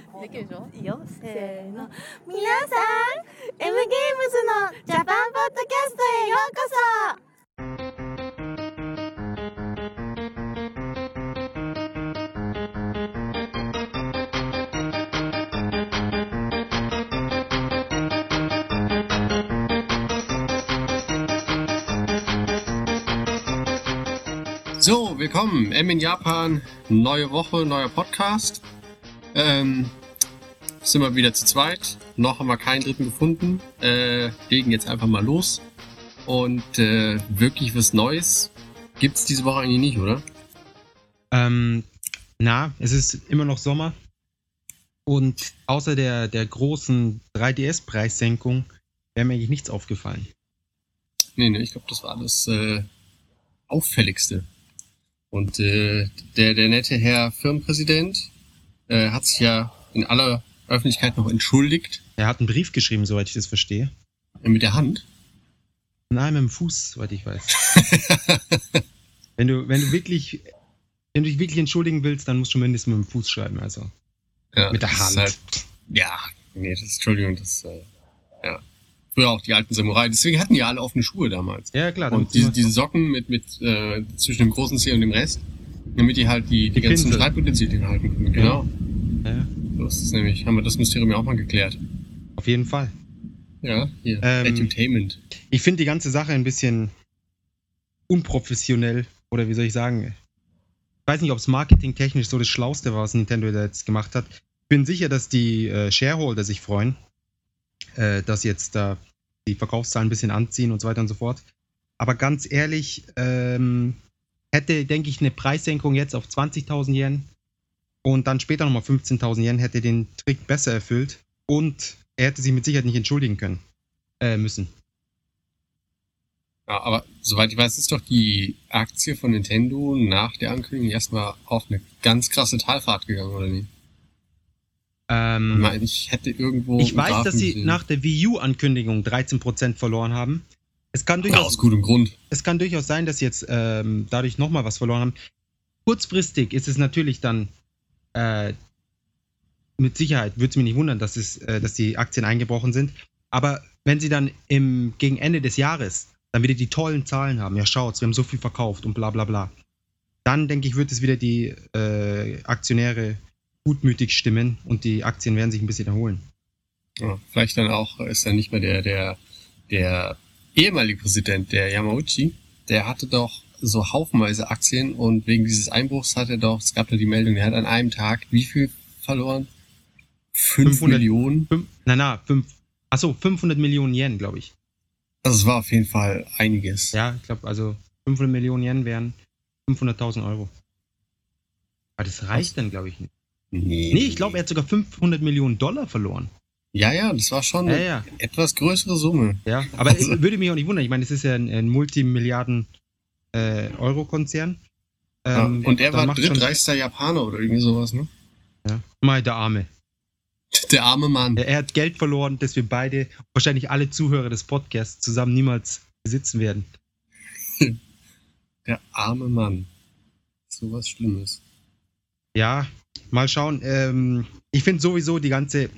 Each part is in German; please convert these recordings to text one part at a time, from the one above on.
かできるでしょいいよせーの皆さん M ゲームズのジャパンポッドキャストへようこそ「So, willkommen. M in Japan. Neue Woche, neuer Podcast. Ähm, sind wir wieder zu zweit. Noch haben wir keinen dritten gefunden. Äh, legen jetzt einfach mal los. Und äh, wirklich was Neues gibt's diese Woche eigentlich nicht, oder? Ähm, na, es ist immer noch Sommer. Und außer der, der großen 3DS-Preissenkung wäre mir eigentlich nichts aufgefallen. Nee, nee, ich glaube, das war das äh, auffälligste. Und äh, der, der nette Herr Firmenpräsident äh, hat sich ja in aller Öffentlichkeit noch entschuldigt Er hat einen Brief geschrieben, soweit ich das verstehe. äh, mit der Hand. Nein, mit dem Fuß, soweit ich weiß. wenn du, wenn du wirklich, wenn du dich wirklich entschuldigen willst, dann musst du mindestens mit dem Fuß schreiben, also. Ja, Mit der Hand. Halt, ja, nee, das ist, Entschuldigung, das, äh, ja. Früher auch die alten Samurai. Deswegen hatten die alle offene Schuhe damals. Ja, klar. Und diese, diese Socken mit, mit äh, zwischen dem großen Zeh und dem Rest, damit die halt die, die, Die ganzen. Schreibutensilien halten können. Genau. ja, So ist es nämlich. Haben wir das Mysterium ja auch mal geklärt. auf jeden Fall. Ja, hier. Ähm, Edutainment. Ich finde die ganze Sache ein bisschen unprofessionell oder wie soll ich sagen. Ich weiß nicht, ob es marketingtechnisch so das Schlauste war, was Nintendo da jetzt gemacht hat. Ich bin sicher, dass die äh, Shareholder sich freuen, äh, dass jetzt da die Verkaufszahlen ein bisschen anziehen und so weiter und so fort. Aber ganz ehrlich, ähm, hätte, denke ich, eine Preissenkung jetzt auf 20.000 Yen und dann später nochmal 15.000 Yen hätte den Trick besser erfüllt und er hätte sich mit Sicherheit nicht entschuldigen können, äh, müssen. Ja, aber soweit ich weiß, ist doch die Aktie von Nintendo nach der Ankündigung erstmal auf eine ganz krasse Talfahrt gegangen, oder nicht? Ähm, Ich meine, ich hätte irgendwo. Ich weiß, dass sie gesehen. nach der Wii U-Ankündigung 13% verloren haben. Es kann, Ja, durchaus, aus gutem Grund. es kann durchaus sein, dass sie jetzt ähm, dadurch nochmal was verloren haben. Kurzfristig ist es natürlich dann äh, mit Sicherheit, würde es mich nicht wundern, dass, es, äh, dass die Aktien eingebrochen sind. Aber wenn sie dann im, gegen Ende des Jahres dann wieder die tollen Zahlen haben, ja schaut, wir haben so viel verkauft und bla bla bla, dann denke ich, wird es wieder die äh, Aktionäre gutmütig stimmen und die Aktien werden sich ein bisschen erholen. Ja, vielleicht dann auch ist dann nicht mehr der, der, der ehemalige Präsident, der Yamauchi, der hatte doch so haufenweise Aktien und wegen dieses Einbruchs hat er doch, es gab da die Meldung, der hat an einem Tag wie viel verloren? Fünf 500. Millionen? Na, na, fünf, achso, 500 Millionen Yen, glaube ich. Also es war auf jeden Fall einiges. Ja, ich glaube, also 500 Millionen Yen wären 500.000 Euro. Aber das reicht dann, glaube ich, nicht. Nee, Nee, ich glaube, er hat sogar 500 Millionen Dollar verloren. Ja, ja, das war schon Ja, eine ja. etwas größere Summe. ja. Aber Also- es würde mich auch nicht wundern. Ich meine, es ist ja ein, ein Multimilliarden äh. Ähm, ja. Und er war drittreichster Japaner oder irgendwie sowas, ne? Ja. Mal der Arme. Der arme Mann. Er, er hat Geld verloren, das wir beide, wahrscheinlich alle Zuhörer des Podcasts, zusammen niemals besitzen werden. Der arme Mann. So was Schlimmes. Ja, mal schauen. Ähm, ich finde sowieso die ganze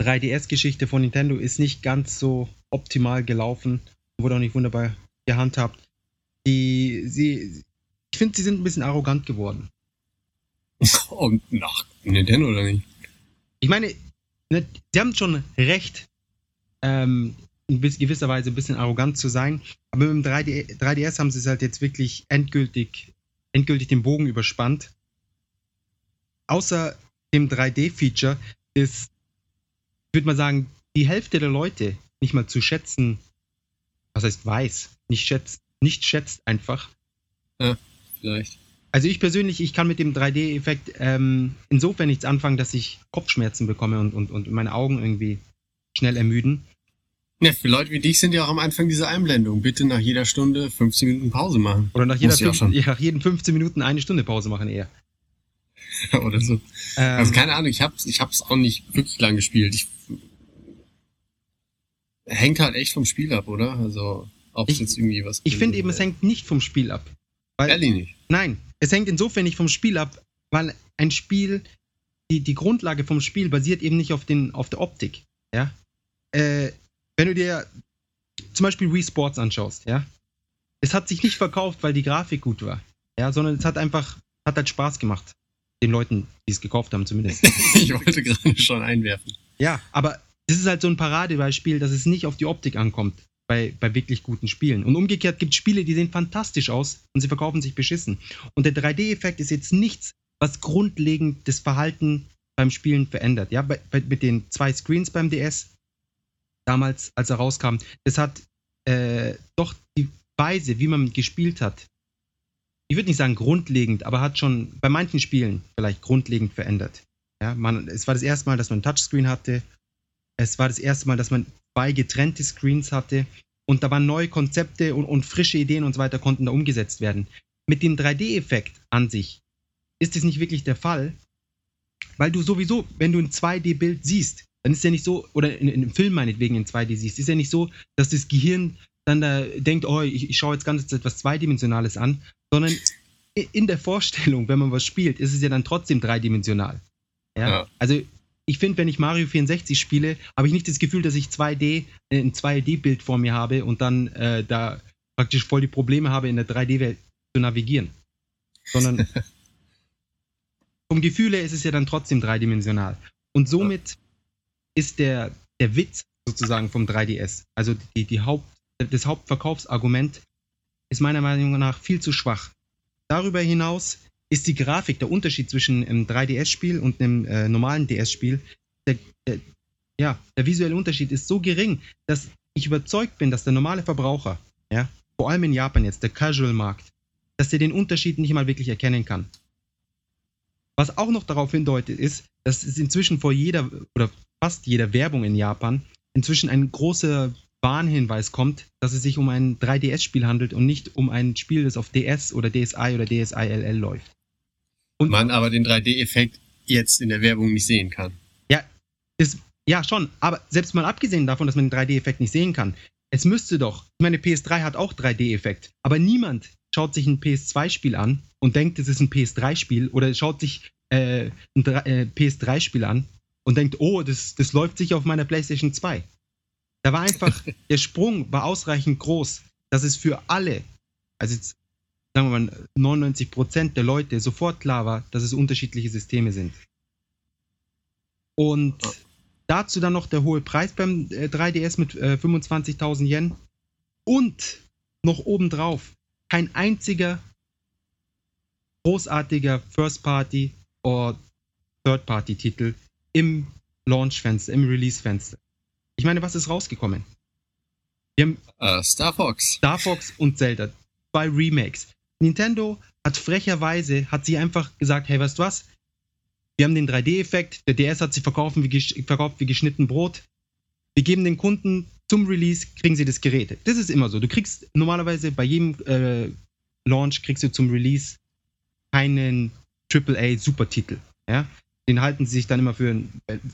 3DS-Geschichte von Nintendo ist nicht ganz so optimal gelaufen. Wurde auch nicht wunderbar gehandhabt. Die, sie, ich finde, sie sind ein bisschen arrogant geworden. Und nach Nintendo oder nicht? Ich meine, ne, sie haben schon recht, ähm, in gewisser Weise ein bisschen arrogant zu sein, aber mit dem 3D, 3DS haben sie es halt jetzt wirklich endgültig, endgültig den Bogen überspannt. Außer dem 3D-Feature ist, würde mal sagen, die Hälfte der Leute nicht mal zu schätzen, was heißt weiß, nicht schätzt, nicht schätzt einfach. Vielleicht. Also ich persönlich, ich kann mit dem 3D-Effekt ähm, insofern nichts anfangen, dass ich Kopfschmerzen bekomme und, und, und meine Augen irgendwie schnell ermüden. Ja, für Leute wie dich sind ja auch am Anfang diese Einblendung. Bitte nach jeder Stunde 15 Minuten Pause machen. Oder nach, jeder Muss ich auch fünf, schon. nach jeden 15 Minuten eine Stunde Pause machen eher. oder so. Ähm, Also keine Ahnung, ich hab's, ich hab's auch nicht wirklich lang gespielt. Ich, hängt halt echt vom Spiel ab, oder? Also, ob es jetzt irgendwie was. ich finde eben, es hängt nicht vom Spiel ab. Weil, Ehrlich nicht. Nein, es hängt insofern nicht vom Spiel ab, weil ein Spiel die, die Grundlage vom Spiel basiert eben nicht auf, den, auf der Optik. Ja? Äh, wenn du dir zum Beispiel Wii Sports anschaust, ja, es hat sich nicht verkauft, weil die Grafik gut war, ja, sondern es hat einfach, hat halt Spaß gemacht. Den Leuten, die es gekauft haben, zumindest. ich wollte gerade schon einwerfen. Ja, aber das ist halt so ein Paradebeispiel, dass es nicht auf die Optik ankommt bei, bei wirklich guten Spielen. Und umgekehrt gibt es Spiele, die sehen fantastisch aus und sie verkaufen sich beschissen. Und der 3D-Effekt ist jetzt nichts, was grundlegend das Verhalten beim Spielen verändert. Ja, bei, bei, mit den zwei Screens beim DS, damals, als er rauskam, das hat äh, doch die Weise, wie man gespielt hat, ich würde nicht sagen grundlegend, aber hat schon bei manchen Spielen vielleicht grundlegend verändert. Ja, man, es war das erste Mal, dass man ein Touchscreen hatte. Es war das erste Mal, dass man zwei getrennte Screens hatte. Und da waren neue Konzepte und, und frische Ideen und so weiter konnten da umgesetzt werden. Mit dem 3D-Effekt an sich ist es nicht wirklich der Fall, weil du sowieso, wenn du ein 2D-Bild siehst, dann ist ja nicht so, oder in, in einem Film meinetwegen in 2D siehst, ist ja nicht so, dass das Gehirn dann da denkt, oh, ich, ich schaue jetzt ganz etwas Zweidimensionales an, sondern in der Vorstellung, wenn man was spielt, ist es ja dann trotzdem dreidimensional. Ja? ja. Also ich finde, wenn ich Mario 64 spiele, habe ich nicht das Gefühl, dass ich 2D, äh, ein 2D-Bild vor mir habe und dann äh, da praktisch voll die Probleme habe, in der 3D-Welt zu navigieren. Sondern vom Gefühl her ist es ja dann trotzdem dreidimensional. Und somit ist der, der Witz sozusagen vom 3DS, also die, die Haupt, das Hauptverkaufsargument, ist meiner Meinung nach viel zu schwach. Darüber hinaus ist die Grafik, der Unterschied zwischen einem 3DS-Spiel und einem äh, normalen DS-Spiel, der, der, ja, der visuelle Unterschied ist so gering, dass ich überzeugt bin, dass der normale Verbraucher, ja, vor allem in Japan jetzt, der Casual-Markt, dass der den Unterschied nicht mal wirklich erkennen kann. Was auch noch darauf hindeutet, ist, dass es inzwischen vor jeder oder fast jeder Werbung in Japan inzwischen ein großer Warnhinweis kommt, dass es sich um ein 3DS-Spiel handelt und nicht um ein Spiel, das auf DS oder DSi oder DSi-LL läuft. Und man aber den 3D-Effekt jetzt in der Werbung nicht sehen kann. Ja, ist, ja schon, aber selbst mal abgesehen davon, dass man den 3D-Effekt nicht sehen kann, es müsste doch, ich meine, PS3 hat auch 3D-Effekt, aber niemand schaut sich ein PS2-Spiel an und denkt, es ist ein PS3-Spiel oder schaut sich äh, ein äh, PS3-Spiel an und denkt, oh, das, das läuft sicher auf meiner PlayStation 2. Da war einfach, der Sprung war ausreichend groß, dass es für alle, also jetzt sagen wir mal 99 Prozent der Leute sofort klar war, dass es unterschiedliche Systeme sind. Und dazu dann noch der hohe Preis beim 3DS äh, mit äh, 25.000 Yen und noch obendrauf kein einziger großartiger First-Party oder Third-Party-Titel im Launch-Fenster, im Release-Fenster. Ich meine, was ist rausgekommen? Wir haben uh, Star Fox. Star Fox und Zelda. Zwei Remakes. Nintendo hat frecherweise, hat sie einfach gesagt, hey, weißt du was? Wir haben den 3D-Effekt, der DS hat sie verkauft wie, verkauft wie geschnitten Brot. Wir geben den Kunden zum Release, kriegen sie das Gerät. Das ist immer so. Du kriegst normalerweise bei jedem äh, Launch, kriegst du zum Release keinen AAA-Supertitel. Ja? Den halten sie sich dann immer für,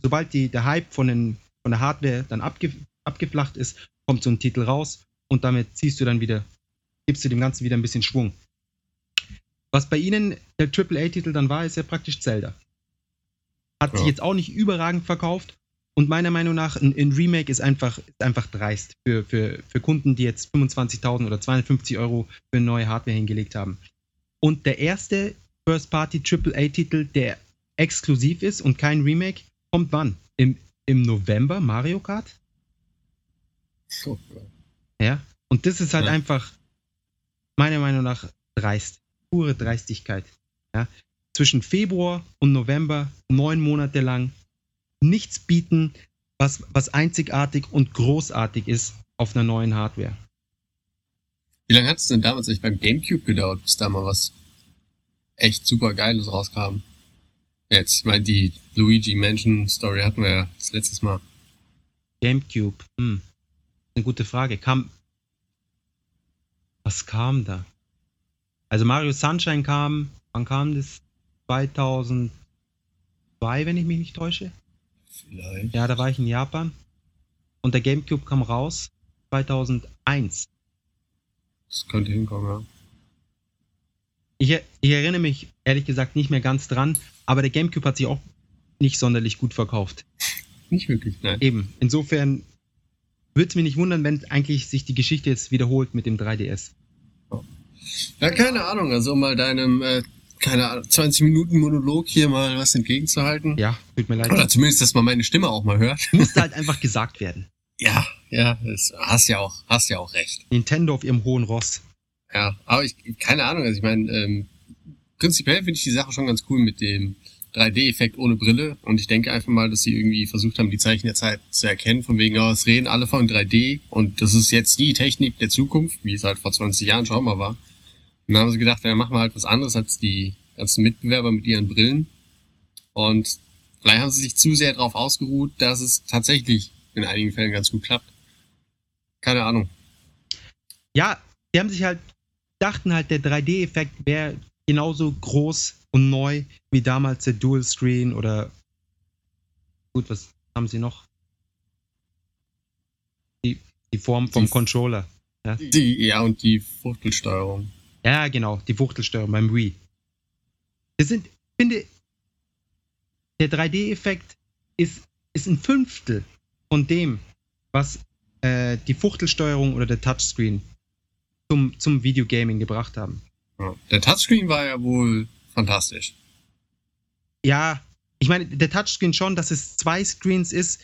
sobald die, der Hype von, den, von der Hardware dann abge, abgeflacht ist, kommt so ein Titel raus und damit ziehst du dann wieder, gibst du dem Ganzen wieder ein bisschen Schwung. Was bei ihnen der AAA-Titel dann war, ist ja praktisch Zelda. Hat ja. sich jetzt auch nicht überragend verkauft. Und meiner Meinung nach, ein, ein Remake ist einfach, ist einfach dreist für, für, für Kunden, die jetzt 25.000 oder 250 Euro für neue Hardware hingelegt haben. Und der erste First-Party AAA-Titel, der exklusiv ist und kein Remake, kommt wann? Im, im November Mario Kart? So. Ja, und das ist halt ja. einfach meiner Meinung nach dreist pure Dreistigkeit. Ja? Zwischen Februar und November neun Monate lang nichts bieten, was, was einzigartig und großartig ist auf einer neuen Hardware. Wie lange hat es denn damals eigentlich beim GameCube gedauert, bis da mal was echt super Geiles rauskam? Jetzt, ich meine, die Luigi Mansion Story hatten wir ja das letztes Mal. GameCube, hm. Eine gute Frage. Kam. Was kam da? Also Mario Sunshine kam, wann kam das? 2002, wenn ich mich nicht täusche. Vielleicht. Ja, da war ich in Japan. Und der GameCube kam raus 2001. Das könnte hinkommen, ja. Ich, ich erinnere mich ehrlich gesagt nicht mehr ganz dran, aber der GameCube hat sich auch nicht sonderlich gut verkauft. Nicht wirklich, nein. Eben. Insofern würde es mich nicht wundern, wenn eigentlich sich die Geschichte jetzt wiederholt mit dem 3DS. Ja, keine Ahnung, also um mal deinem, äh, keine Ahnung, 20 Minuten Monolog hier mal was entgegenzuhalten. Ja, tut mir leid. Oder zumindest, dass man meine Stimme auch mal hört. Musste halt einfach gesagt werden. Ja, ja, das, hast ja auch, hast ja auch recht. Nintendo auf ihrem hohen Ross. Ja, aber ich, keine Ahnung, also ich meine, ähm, prinzipiell finde ich die Sache schon ganz cool mit dem 3D-Effekt ohne Brille und ich denke einfach mal, dass sie irgendwie versucht haben, die Zeichen der Zeit zu erkennen, von wegen, oh, es reden alle von 3D und das ist jetzt die Technik der Zukunft, wie es halt vor 20 Jahren schon mal war. Und dann haben sie gedacht, ja, machen wir halt was anderes als die ganzen Mitbewerber mit ihren Brillen und vielleicht haben sie sich zu sehr darauf ausgeruht, dass es tatsächlich in einigen Fällen ganz gut klappt. Keine Ahnung. Ja, die haben sich halt, dachten halt, der 3D-Effekt wäre genauso groß und neu wie damals der Dual Screen oder gut, was haben sie noch? Die, die Form vom Die- Controller. Die, ja, und die Fuchtelsteuerung. Ja, genau, die Fuchtelsteuerung beim Wii. Das sind, finde, der 3D-Effekt ist, ist ein Fünftel von dem, was äh, die Fuchtelsteuerung oder der Touchscreen zum, zum Videogaming gebracht haben. Ja. Der Touchscreen war ja wohl fantastisch. Ja, ich meine, der Touchscreen schon, dass es zwei Screens ist,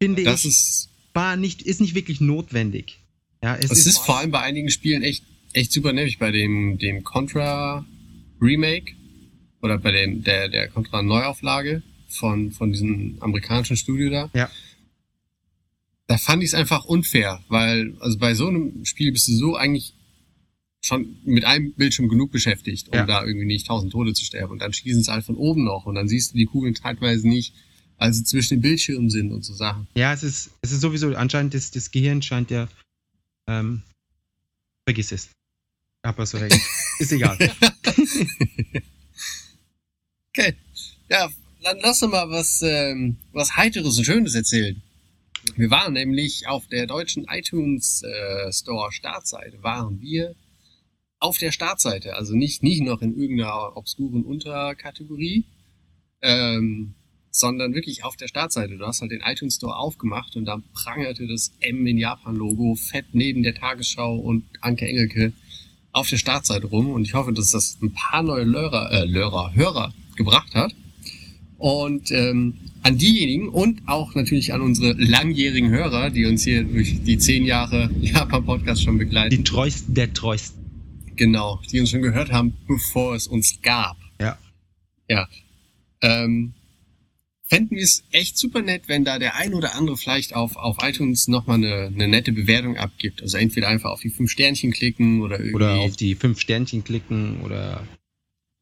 finde Das ich, ist, war nicht, ist nicht wirklich notwendig. Ja, es es ist vor allem bei einigen Spielen echt, echt super nervig. Bei dem, dem Contra Remake oder bei dem, der, der Contra Neuauflage von, von diesem amerikanischen Studio da. Ja. Da fand ich es einfach unfair, weil, also bei so einem Spiel bist du so eigentlich schon mit einem Bildschirm genug beschäftigt, um Ja. da irgendwie nicht tausend Tode zu sterben. Und dann schießen sie halt von oben noch und dann siehst du die Kugeln teilweise nicht, weil sie zwischen den Bildschirmen sind und so Sachen. Ja, es ist, es ist sowieso, anscheinend das, das Gehirn scheint ja, ähm, vergiss es. Hab was recht. ist egal. Okay. Ja, dann lass uns mal was, ähm, was Heiteres und Schönes erzählen. Wir waren nämlich auf der deutschen iTunes äh, Store Startseite, waren wir auf der Startseite, also nicht, nicht noch in irgendeiner obskuren Unterkategorie, ähm, sondern wirklich auf der Startseite. Du hast halt den iTunes Store aufgemacht und da prangerte das M in Japan Logo fett neben der Tagesschau und Anke Engelke auf der Startseite rum und ich hoffe, dass das ein paar neue Lörer, äh, Lörer, Hörer gebracht hat. Und ähm, an diejenigen und auch natürlich an unsere langjährigen Hörer, die uns hier durch die zehn Jahre Japan-Podcast schon begleiten. Die treuesten der treuesten. Genau, die uns schon gehört haben, bevor es uns gab. Ja. Ja. Ähm, fänden wir es echt super nett, wenn da der ein oder andere vielleicht auf, auf iTunes nochmal eine, eine nette Bewertung abgibt. Also entweder einfach auf die fünf Sternchen klicken oder irgendwie. Oder auf die fünf Sternchen klicken oder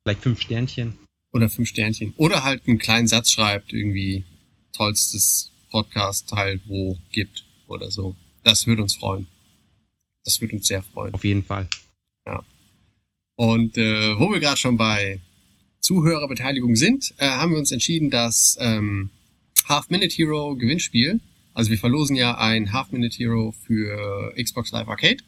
vielleicht fünf Sternchen. oder fünf Sternchen. Oder halt einen kleinen Satz schreibt, irgendwie tollstes Podcast-Teil wo gibt oder so. Das würde uns freuen. Das würde uns sehr freuen. Auf jeden Fall. Und äh, wo wir gerade schon bei Zuhörerbeteiligung sind, äh, haben wir uns entschieden, dass ähm, Half Minute Hero Gewinnspiel, also wir verlosen ja ein Half Minute Hero für Xbox Live Arcade.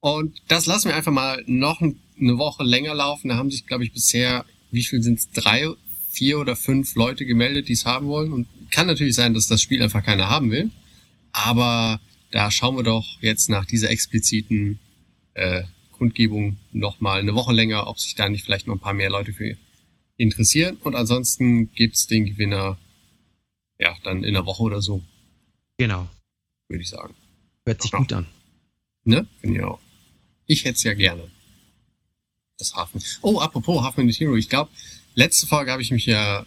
Und das lassen wir einfach mal noch ein- eine Woche länger laufen. Da haben sich, glaube ich, bisher, wie viel sind es, drei, vier oder fünf Leute gemeldet, die es haben wollen. Und kann natürlich sein, dass das Spiel einfach keiner haben will. Aber da schauen wir doch jetzt nach dieser expliziten äh, Kundgebung noch mal eine Woche länger, ob sich da nicht vielleicht noch ein paar mehr Leute für interessieren. Und ansonsten gibt's den Gewinner ja dann in einer Woche oder so, Genau. würde ich sagen. Hört sich gut an. Ne? Finde ich auch. Ich hätte es ja gerne. Das Hafen. Oh, apropos Half Minute Hero. Ich glaube, letzte Folge habe ich mich ja,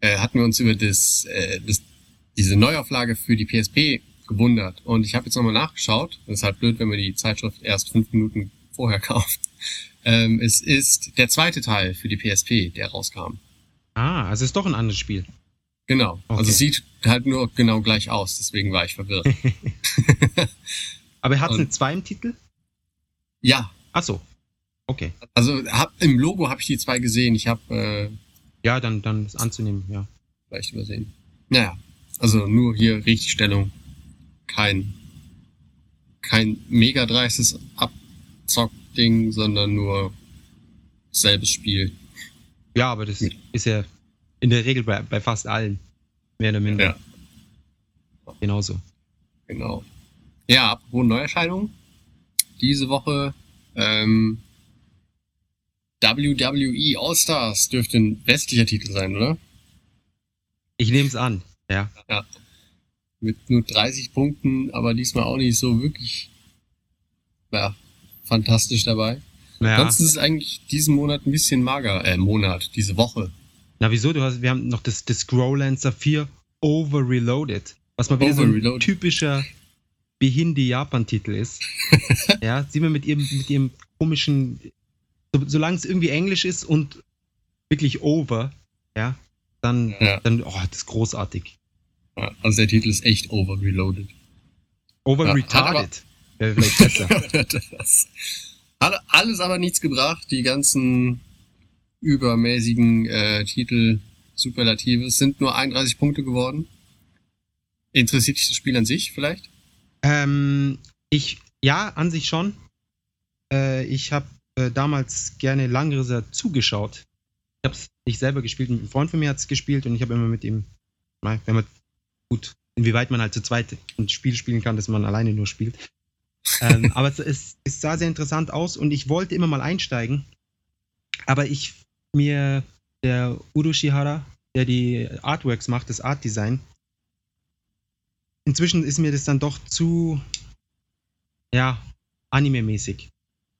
äh, hatten wir uns über das, äh, das, diese Neuauflage für die PSP gewundert. Und ich habe jetzt nochmal nachgeschaut. Das ist halt blöd, wenn man die Zeitschrift erst fünf Minuten vorher kauft. Ähm, es ist der zweite Teil für die PSP, der rauskam. Ah, also ist doch ein anderes Spiel. Genau. Also Okay. es sieht halt nur genau gleich aus. Deswegen war ich verwirrt. Aber er hat Und- eine 2 im Titel? ja, Ach so. Okay. also hab, im Logo habe ich die zwei gesehen. Ich habe äh, Ja, dann, dann ist anzunehmen, ja. vielleicht übersehen. Naja, also nur hier Richtigstellung. Kein, kein mega dreistes Abzock-Ding, sondern nur selbes Spiel. Ja, aber das Gut. ist ja In der Regel bei, bei fast allen. Mehr oder minder. Ja. Genauso. Genau. Ja, apropos Neuerscheinungen. Diese Woche ähm, WWE All-Stars dürfte ein westlicher Titel sein, oder? Ich nehme es an. Ja. Mit nur 30 Punkten, aber diesmal auch nicht so wirklich ja, fantastisch dabei. ja. Sonst ist es eigentlich diesen Monat ein bisschen mager. Äh, Monat, diese Woche. Na, wieso? Du hast, wir haben noch das, das Scrollancer 4 Over Reloaded. Was mal wieder so ein typischer Behindi-Japan-Titel ist. ja, sieht man mit ihrem, mit ihrem komischen, so, solange es irgendwie Englisch ist und wirklich over, ja, dann, Ja. dann, oh, das ist großartig. Ja, also der Titel ist echt overreloaded. Over Ja, hat retarded. Wäre vielleicht besser. das hat alles aber nichts gebracht. Die ganzen übermäßigen äh, Titel, Superlative, sind nur 31 Punkte geworden. Interessiert dich das Spiel an sich vielleicht? Ähm, ich, ja, an sich schon. Äh, ich habe äh, damals gerne Langrisser zugeschaut. Ich habe es nicht selber gespielt, ein Freund von mir hat es gespielt und ich habe immer mit ihm, wenn man gut, inwieweit man halt zu zweit ein Spiel spielen kann, das man alleine nur spielt. Ähm, aber es, es, es sah sehr interessant aus und ich wollte immer mal einsteigen, aber ich mir der Udo Shihara, der die Artworks macht, das Art Design, inzwischen ist mir das dann doch zu, ja, anime-mäßig.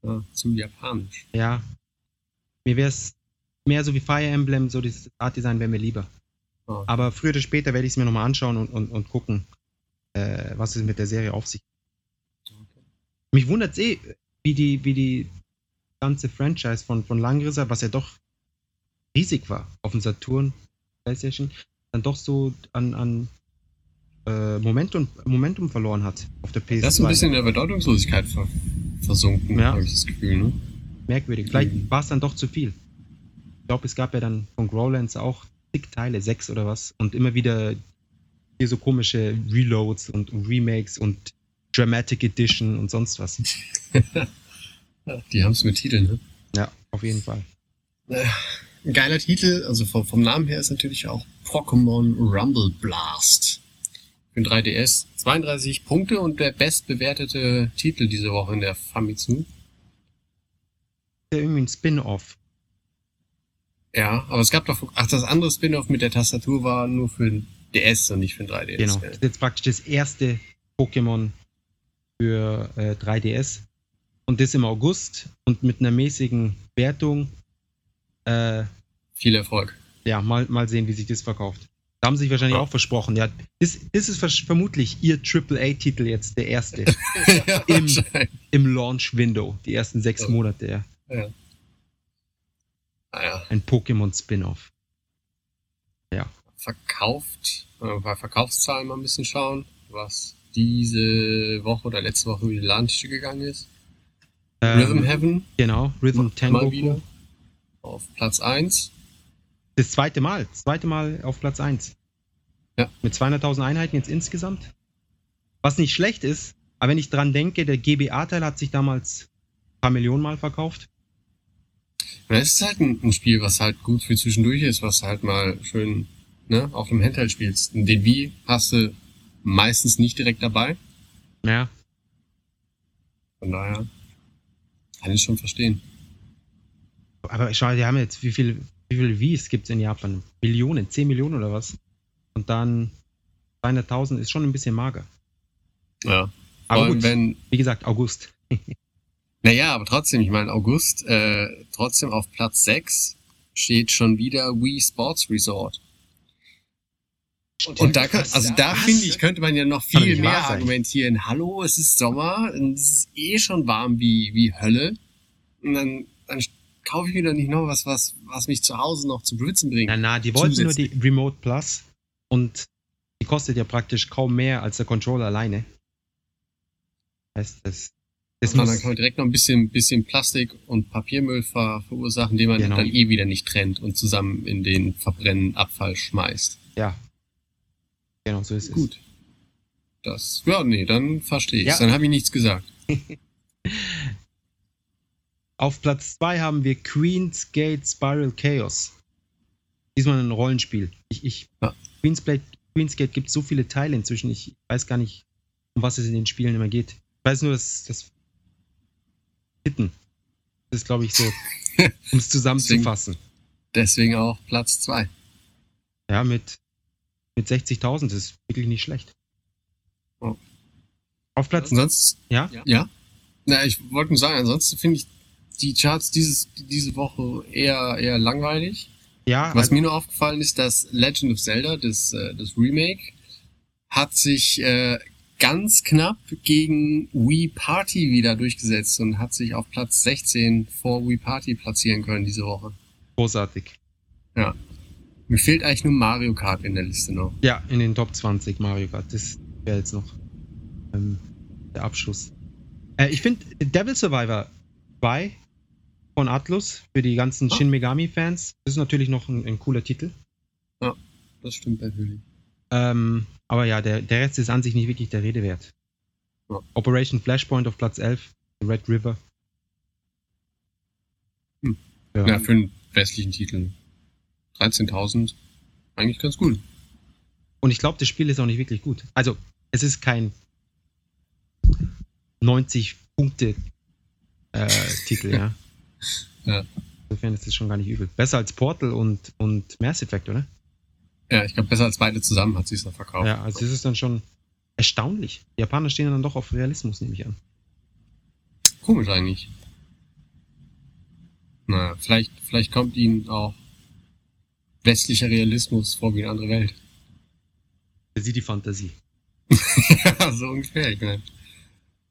Ja, zu japanisch. Ja. Mir wäre es mehr so wie Fire Emblem, so das Art Design wäre mir lieber. Ja. Aber früher oder später werde ich es mir nochmal anschauen und, und, und gucken, äh, was es mit der Serie auf sich Mich wundert es eh, wie die, wie die ganze Franchise von, von Langrisser, was ja doch riesig war auf dem Saturn, PlayStation, dann doch so an, an äh, Momentum, Momentum verloren hat auf der PS2. Das ist ein bisschen in der Bedeutungslosigkeit ver versunken, Ja. habe ich das Gefühl. Ne? merkwürdig. Vielleicht Mhm. war es dann doch zu viel. Ich glaube, es gab ja dann von Growlands auch zig Teile, sechs oder was. Und immer wieder hier so komische Reloads und Remakes und Dramatic Edition und sonst was. Die haben es mit Titeln. Ne? Ja, auf jeden Fall. Ein geiler Titel, also vom, vom Namen her ist natürlich auch Pokémon Rumble Blast. Für den 3DS 32 Punkte und der bestbewertete Titel diese Woche in der Famitsu. Ja, irgendwie ein Spin-off. Ja, aber es gab doch, ach, das andere Spin-off mit der Tastatur war nur für den DS und nicht für den 3DS. Genau. Das ist jetzt praktisch das erste Pokémon für äh, 3DS. Und das im August und mit einer mäßigen Wertung. Äh, Viel Erfolg. ja, mal, mal sehen, wie sich das verkauft. Da haben sie sich wahrscheinlich Ja. auch versprochen. Ja, das, das ist vermutlich ihr AAA-Titel jetzt, der erste ja, Im- im Launch-Window, die ersten sechs Ja. Monate. Ja. Ja. Naja, Ein Pokémon-Spin-off. verkauft, äh, bei Verkaufszahlen mal ein bisschen schauen, was diese Woche oder letzte Woche über die Landtische gegangen ist. Rhythm Ähm, Heaven genau, Rhythm mal Tango. wieder auf Platz 1. Das zweite Mal, das zweite Mal auf Platz 1. Ja. Mit 200.000 Einheiten jetzt insgesamt. Was nicht schlecht ist, aber wenn ich dran denke, der GBA-Teil hat sich damals ein paar Millionen Mal verkauft. Ja, Es ist halt ein, ein Spiel, was halt gut für zwischendurch ist, was halt mal schön ne, auf dem Handheld spielst. Den Wii hast du meistens nicht direkt dabei. Ja, Von daher kann ich schon verstehen. aber schau, die haben jetzt, wie viel, wie viele Wies gibt es in Japan? Millionen, 10 Millionen oder was? Und dann 200.000 ist schon ein bisschen mager. Ja. Aber gut, wenn, wie gesagt, August. naja, aber trotzdem, ich meine, August, äh, trotzdem auf Platz 6 steht schon wieder Wii Sports Resort. Und da, kann, also da finde ich, könnte man ja noch viel mehr sein. argumentieren. Hallo, es ist Sommer, und es ist eh schon warm wie, wie Hölle. Und dann, dann kaufe ich mir doch nicht noch was, was, was mich zu Hause noch zum Schwitzen bringt. Na, na, die wollten nur die Remote Plus und die kostet ja praktisch kaum mehr als der Controller alleine. Heißt, das, das Und dann kann man direkt noch ein bisschen, bisschen Plastik und Papiermüll ver, verursachen, den man Genau. dann eh wieder nicht trennt und zusammen in den verbrennenden Abfall schmeißt. ja. Genau, so ist Gut. Das, ja, nee, dann verstehe ich Ja. Dann habe ich nichts gesagt. es. Auf Platz 2 haben wir Queen's Gate Spiral Chaos. Diesmal ein Rollenspiel. Ich, ich, Ja. Queensblade, Queensgate gibt so viele Teile inzwischen, ich weiß gar nicht, um was es in den Spielen immer geht. Ich weiß nur, dass das Hitten. Das ist, glaube ich, so, um es zusammenzufassen. Deswegen auch Platz 2. Ja, mit, mit 60.000 das ist wirklich nicht schlecht. Oh. Auf Platz, Ansonsten, ja? ja? Na, ich wollte nur sagen, ansonsten finde ich die Charts dieses, diese Woche eher, eher langweilig. Ja, Was also- mir nur aufgefallen ist, dass Legend of Zelda, das, äh, das Remake, hat sich äh, ganz knapp gegen Wii Party wieder durchgesetzt und hat sich auf Platz 16 vor Wii Party platzieren können diese Woche. großartig. Mir fehlt eigentlich nur Mario Kart in der Liste noch. Ja, in den Top 20 Mario Kart. Das wäre jetzt noch ähm, der Abschluss. Äh, ich finde Devil Survivor 2 von Atlus für die ganzen Ah. Shin Megami-Fans, das ist natürlich noch ein, ein cooler Titel. Das stimmt natürlich. Ähm, aber ja, der, der Rest ist an sich nicht wirklich der Rede wert. Ja. Operation Flashpoint auf Platz 11, Red River. Hm. Ja. Ja, für einen westlichen Titel. 13.000, eigentlich ganz gut. Und ich glaube, das Spiel ist auch nicht wirklich gut. Also, es ist kein 90-Punkte-Titel, ja. Ja. Insofern ist das schon gar nicht übel. Besser als Portal und, und Mass Effect, oder? Ja, ich glaube, besser als beide zusammen hat sie es noch verkauft. Ja, also das ist dann schon erstaunlich. Die Japaner stehen dann doch auf Realismus, nehme ich an. Komisch eigentlich. Na, vielleicht, vielleicht kommt ihnen auch westlicher Realismus vor wie eine andere Welt. Sie die Fantasie. ja, so ungefähr. Ich meine,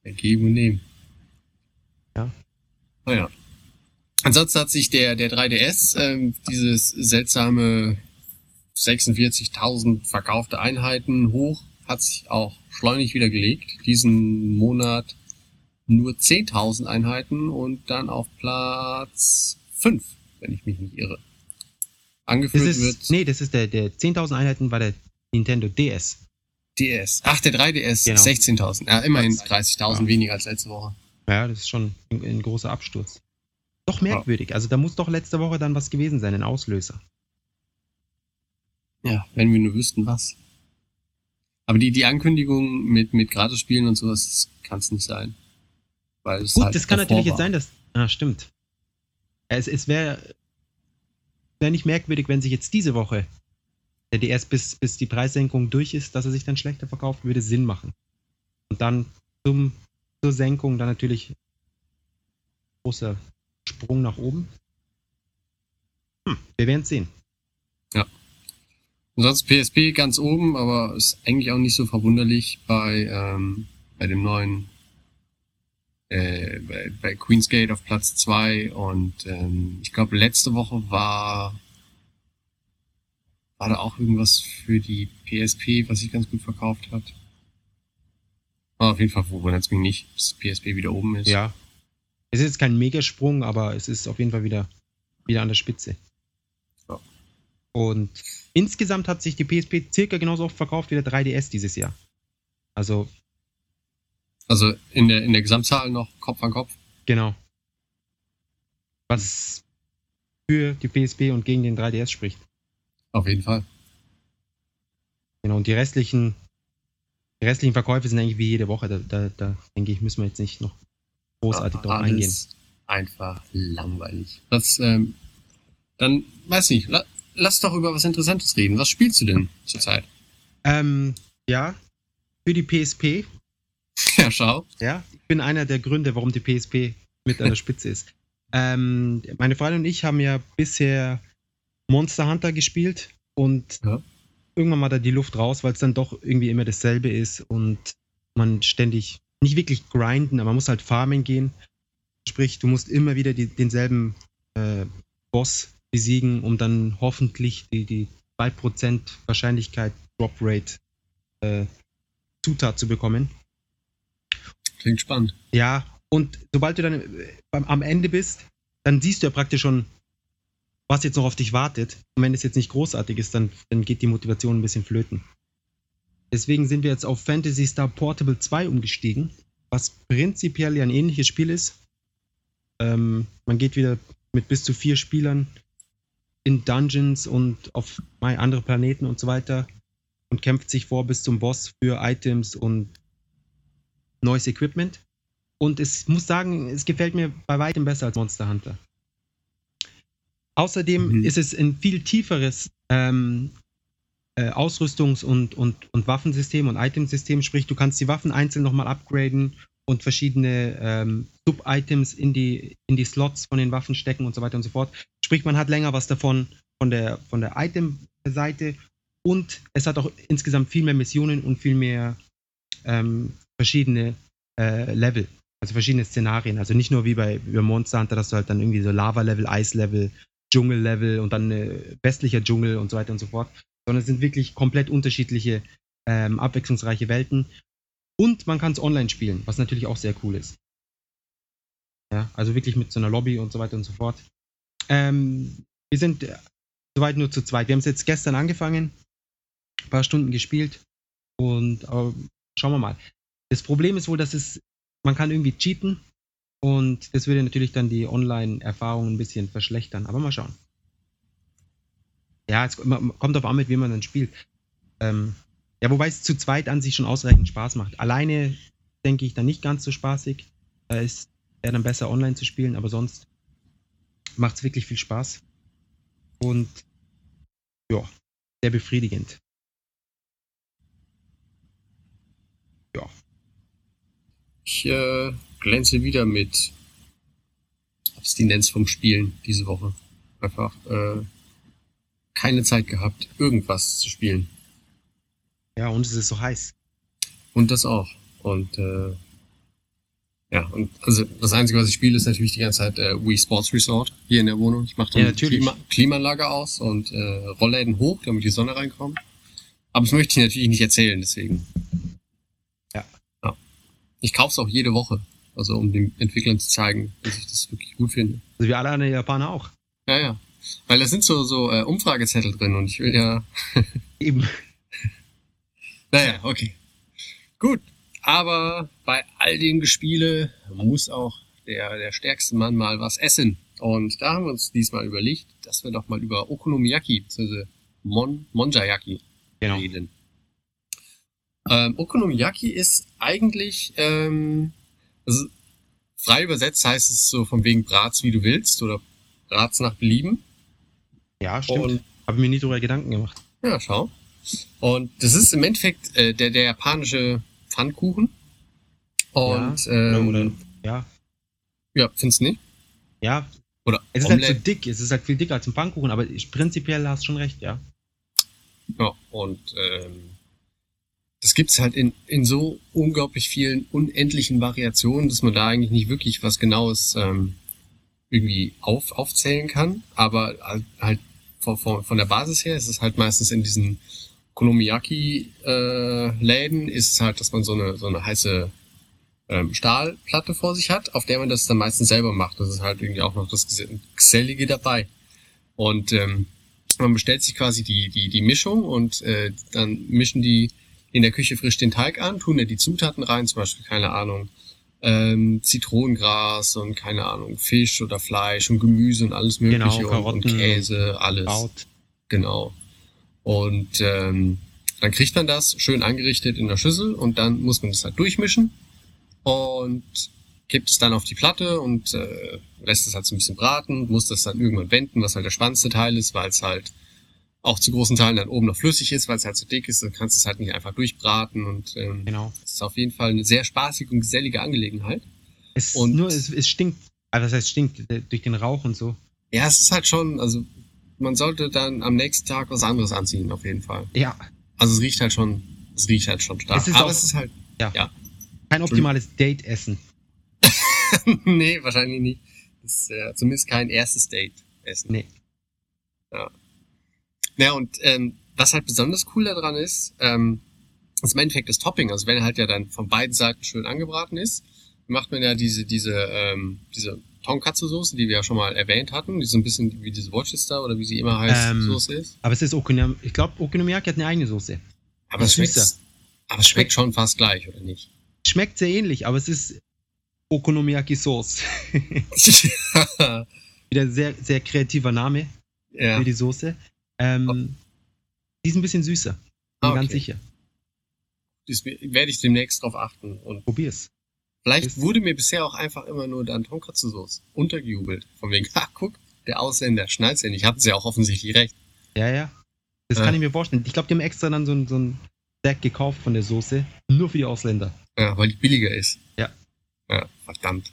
ergeben und nehmen. Ja. Naja. Ansonsten hat sich der, der 3DS, ähm, dieses seltsame 46.000 verkaufte Einheiten hoch, hat sich auch schleunig wieder gelegt. Diesen Monat nur 10.000 Einheiten und dann auf Platz 5, wenn ich mich nicht irre. Das Angeführt ist, wird nee, das ist der, der 10.000 Einheiten war der Nintendo DS. DS. Ach, der 3DS, Genau. 16.000. Ja, immerhin 30.000 Ja. weniger als letzte Woche. Ja, das ist schon ein, ein großer Absturz. Doch merkwürdig. Also da muss doch letzte Woche dann was gewesen sein, ein Auslöser. Ja, wenn wir nur wüssten, was. Aber die, die Ankündigung mit, mit Gratis-Spielen und sowas, kann es nicht sein. Weil es Gut, halt das kann natürlich jetzt war. sein, dass. Ah, stimmt. Es, es wäre wär nicht merkwürdig, wenn sich jetzt diese Woche der DS bis, bis die Preissenkung durch ist, dass er sich dann schlechter verkauft, würde Sinn machen. Und dann zum, zur Senkung dann natürlich großer Sprung nach oben. Hm, wir werden sehen. Ansonsten PSP ganz oben, aber ist eigentlich auch nicht so verwunderlich bei, ähm, bei dem neuen äh, bei, bei Queen's Gate auf Platz 2 und ähm, ich glaube letzte Woche war war da auch irgendwas für die PSP, was sich ganz gut verkauft hat. Aber auf jeden Fall wundert es mich nicht, dass PSP wieder oben ist. Ja. Es ist jetzt kein Megasprung, aber es ist auf jeden Fall wieder, wieder an der Spitze. Ja. Und insgesamt hat sich die PSP circa genauso oft verkauft wie der 3DS dieses Jahr. Also, Also in der in der Gesamtzahl noch Kopf an Kopf. genau. Was für die PSP und gegen den 3DS spricht. Auf jeden Fall. Genau. Und die restlichen, die restlichen Verkäufe sind eigentlich wie jede Woche. Da, da, da denke ich, müssen wir jetzt nicht noch großartig drauf eingehen. Einfach langweilig. Was, ähm, dann, weiß nicht, la, lass doch über was Interessantes reden. Was spielst du denn zurzeit? Ähm, ja, für die PSP Ja, schau. Ja, ich bin einer der Gründe, warum die PSP mit an der Spitze ist. Ähm, meine Freundin und ich haben ja bisher Monster Hunter gespielt und Ja. irgendwann mal da die Luft raus, weil es dann doch irgendwie immer dasselbe ist und man ständig nicht wirklich grinden, aber man muss halt farmen gehen. Sprich, du musst immer wieder die, denselben äh, Boss besiegen, um dann hoffentlich die, die 2% Wahrscheinlichkeit Drop Rate äh, Zutat zu bekommen. Klingt spannend. Ja, und sobald du dann äh, am Ende bist, dann siehst du ja praktisch schon, was jetzt noch auf dich wartet. Und wenn es jetzt nicht großartig ist, dann, dann geht die Motivation ein bisschen flöten. Deswegen sind wir jetzt auf Fantasy Star Portable 2 umgestiegen, was prinzipiell ja ein ähnliches Spiel ist. Ähm, man geht wieder mit bis zu vier Spielern in Dungeons und auf andere Planeten und so weiter und kämpft sich vor bis zum Boss für Items und neues Equipment. Und es muss sagen, es gefällt mir bei weitem besser als Monster Hunter. Außerdem Mhm. ist es ein viel tieferes ähm, äh, Ausrüstungs- und, und, und Waffensystem und Itemsystem. Sprich, du kannst die Waffen einzeln nochmal upgraden und verschiedene ähm, Sub-Items in die, in die Slots von den Waffen stecken und so weiter und so fort. Sprich, man hat länger was davon von der, von der Item-Seite und es hat auch insgesamt viel mehr Missionen und viel mehr ähm, verschiedene äh, Level, also verschiedene Szenarien. Also nicht nur wie bei, wie Monster Hunter, dass du halt dann irgendwie so Lava-Level, Eis-Level, Dschungel-Level und dann äh, westlicher Dschungel und so weiter und so fort, sondern es sind wirklich komplett unterschiedliche, ähm, abwechslungsreiche Welten. Und man kann es online spielen, was natürlich auch sehr cool ist. Ja, also wirklich mit so einer Lobby und so weiter und so fort. Ähm, wir sind äh, soweit nur zu zweit. Wir haben es jetzt gestern angefangen, ein paar Stunden gespielt und aber schauen wir mal. Das Problem ist wohl, dass es, man kann irgendwie cheaten und das würde natürlich dann die Online-Erfahrung ein bisschen verschlechtern. Aber mal schauen. Ja, es kommt auf an, mit wem man dann spielt. Ähm, ja, wobei es zu zweit an sich schon ausreichend Spaß macht. Alleine denke ich dann nicht ganz so spaßig. Da ist er dann besser online zu spielen, aber sonst macht es wirklich viel Spaß. Und ja, sehr befriedigend. Ich äh, glänze wieder mit Abstinenz vom Spielen diese Woche. Einfach äh, keine Zeit gehabt, irgendwas zu spielen. Ja, und es ist so heiß. Und das auch. Und äh, ja, und also das Einzige, was ich spiele, ist natürlich die ganze Zeit äh, Wii Sports Resort hier in der Wohnung. Ich mache dann Ja, natürlich. Klima Klimaanlage aus und äh, Rollläden hoch, damit die Sonne reinkommt. Aber das möchte ich natürlich nicht erzählen, deswegen. Ich kaufe es auch jede Woche, also um den Entwicklern zu zeigen, dass ich das wirklich gut finde. Also wie alle anderen Japaner auch. Ja, ja. Weil da sind so, so äh, Umfragezettel drin und ich will ja Eben. Naja, okay. Gut. Aber bei all den Gespiele muss auch der, der stärkste Mann mal was essen. Und da haben wir uns diesmal überlegt, dass wir doch mal über Okonomiyaki bzw. Mon, Monjayaki Genau. reden. Ähm, Okonomiyaki ist eigentlich, ähm, also frei übersetzt heißt es so von wegen Bratz wie du willst oder Bratz nach Belieben. Ja, stimmt. Und Habe mir nie darüber Gedanken gemacht. Ja, schau. Und das ist im Endeffekt äh, der, der japanische Pfannkuchen. Und ja, ähm, oder, ja, ja, findest du nicht? ja. Oder Es ist halt so Omelette. dick. Es ist halt viel dicker als ein Pfannkuchen, aber ich, prinzipiell hast du schon recht, ja. Ja, und ähm, das gibt's halt in, in so unglaublich vielen unendlichen Variationen, dass man da eigentlich nicht wirklich was Genaues ähm, irgendwie auf, aufzählen kann. Aber halt, von, von, von der Basis her ist es halt meistens in diesen Konomiyaki-Läden ist es halt, dass man so eine, so eine heiße ähm, Stahlplatte vor sich hat, auf der man das dann meistens selber macht. Das ist halt irgendwie auch noch das Ges- Gesellige dabei. Und ähm, man bestellt sich quasi die, die, die Mischung und äh, dann mischen die in der Küche frisch den Teig an, tun da die Zutaten rein, zum Beispiel, keine Ahnung, ähm, Zitronengras und keine Ahnung, Fisch oder Fleisch und Gemüse und alles mögliche Genau, und, und Karotten, Käse, alles. Out. Genau. Und ähm, dann kriegt man das schön angerichtet in der Schüssel und dann muss man das halt durchmischen und kippt es dann auf die Platte und äh, lässt es halt so ein bisschen braten, muss das dann irgendwann wenden, was halt der spannendste Teil ist, weil es halt auch zu großen Teilen dann oben noch flüssig ist, weil es halt so dick ist, dann kannst du es halt nicht einfach durchbraten und ähm, Genau. es ist auf jeden Fall eine sehr spaßige und gesellige Angelegenheit. Es, Und- nur, es, es stinkt. Also, was heißt stinkt? äh, Durch den Rauch und so. Ja, es ist halt schon, also man sollte dann am nächsten Tag was anderes anziehen, auf jeden Fall. Ja, Also es riecht halt schon, es riecht halt schon stark. Es ist Aber auch- es ist halt, kein optimales Date-Essen. nee, wahrscheinlich nicht. Das ist äh, zumindest kein erstes Date essen. Nee. Ja. Ja, und ähm, was halt besonders cool daran ist, ähm, ist im Endeffekt das Topping. Also wenn er halt ja dann von beiden Seiten schön angebraten ist, macht man ja diese, diese, ähm, diese Tonkatsu-Soße, die wir ja schon mal erwähnt hatten, die so ein bisschen wie diese Worcester oder wie sie immer heißt, Ähm, Soße ist. Aber es ist Okonom ich glaube, Okonomiyaki hat eine eigene Soße. Aber es schmeckt, aber es schmeckt schon fast gleich, oder nicht? Schmeckt sehr ähnlich, aber es ist Okonomiyaki Sauce. Wieder ein sehr, sehr kreativer Name. Ja. für die Soße. Ähm, Die ist ein bisschen süßer. Bin Ah, ganz okay. sicher. Das werde ich demnächst drauf achten. Und Probier's. vielleicht Ist- wurde mir bisher auch einfach immer nur dann Tonkatsu-Sauce untergejubelt. Von wegen, ha, guck, der Ausländer schnallt's ja nicht. Hatten sie ja auch offensichtlich recht. Ja, ja. Das Ja. kann ich mir vorstellen. Ich glaube, die haben extra dann so ein, so ein Stack gekauft von der Soße. Nur für die Ausländer. Ja, weil die billiger ist. Ja. Ja, verdammt.